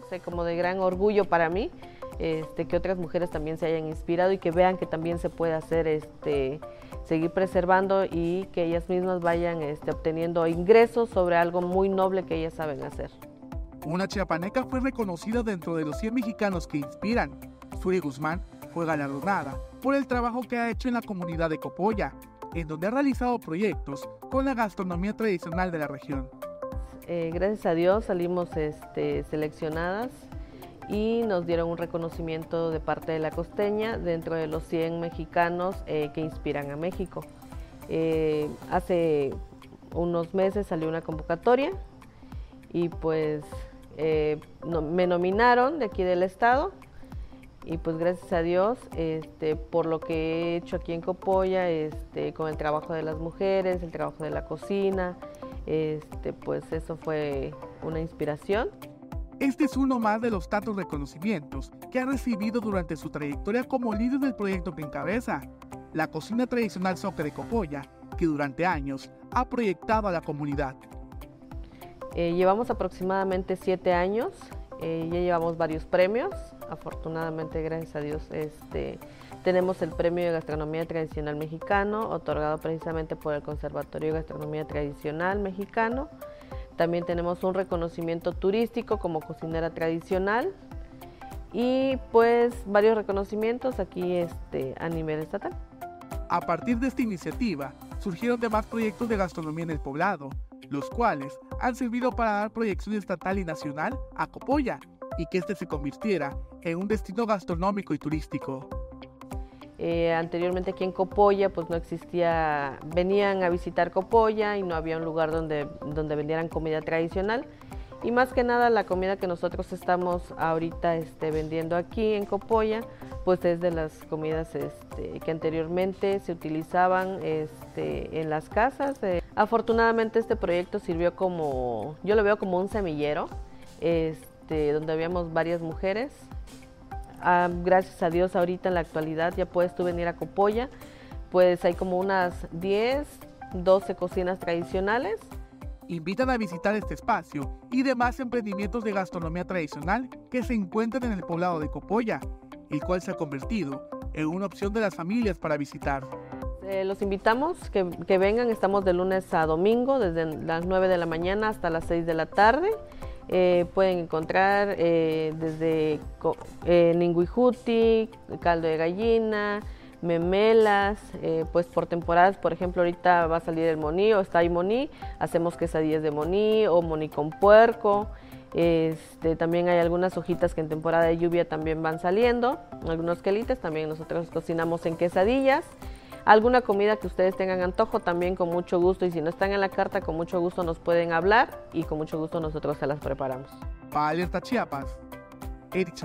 no como de gran orgullo para mí, este, que otras mujeres también se hayan inspirado y que vean que también se puede hacer, este, seguir preservando y que ellas mismas vayan este, obteniendo ingresos sobre algo muy noble que ellas saben hacer. Una chiapaneca fue reconocida dentro de los 100 mexicanos que inspiran. Suri Guzmán fue galardonada por el trabajo que ha hecho en la comunidad de Copolla, en donde ha realizado proyectos con la gastronomía tradicional de la región. Eh, gracias a Dios salimos este, seleccionadas y nos dieron un reconocimiento de parte de la costeña dentro de los 100 mexicanos eh, que inspiran a México. Eh, hace unos meses salió una convocatoria y pues me nominaron de aquí del estado y pues gracias a Dios este, por lo que he hecho aquí en Copolla, este, con el trabajo de las mujeres, el trabajo de la cocina, este, pues eso fue una inspiración. Este es uno más de los tantos reconocimientos que ha recibido durante su trayectoria como líder del proyecto que encabeza, la cocina tradicional Soca de Copolla, que durante años ha proyectado a la comunidad. Eh, llevamos aproximadamente siete años, eh, ya llevamos varios premios, afortunadamente, gracias a Dios, este, tenemos el Premio de Gastronomía Tradicional Mexicano, otorgado precisamente por el Conservatorio de Gastronomía Tradicional Mexicano. También tenemos un reconocimiento turístico como cocinera tradicional y pues varios reconocimientos aquí este, a nivel estatal. A partir de esta iniciativa surgieron demás proyectos de gastronomía en el poblado, los cuales han servido para dar proyección estatal y nacional a Copolla y que este se convirtiera en un destino gastronómico y turístico. Eh, anteriormente aquí en Copolla pues no existía, venían a visitar Copolla y no había un lugar donde, donde vendieran comida tradicional y más que nada la comida que nosotros estamos ahorita este, vendiendo aquí en Copolla pues es de las comidas este, que anteriormente se utilizaban este, en las casas. Eh, afortunadamente este proyecto sirvió como, yo lo veo como un semillero, este, donde habíamos varias mujeres Ah, gracias a Dios ahorita en la actualidad ya puedes tú venir a Copolla, pues hay como unas 10, 12 cocinas tradicionales. Invitan a visitar este espacio y demás emprendimientos de gastronomía tradicional que se encuentran en el poblado de Copolla, el cual se ha convertido en una opción de las familias para visitar. Eh, los invitamos que, que vengan, estamos de lunes a domingo, desde las 9 de la mañana hasta las 6 de la tarde. Eh, pueden encontrar eh, desde eh, ninguijuti, caldo de gallina, memelas, eh, pues por temporadas, por ejemplo, ahorita va a salir el moní o está ahí moní, hacemos quesadillas de moní o moní con puerco. Este, también hay algunas hojitas que en temporada de lluvia también van saliendo, algunos quelites, también nosotros cocinamos en quesadillas alguna comida que ustedes tengan antojo, también con mucho gusto. Y si no están en la carta, con mucho gusto nos pueden hablar y con mucho gusto nosotros se las preparamos. Para Alerta Chiapas, Eric.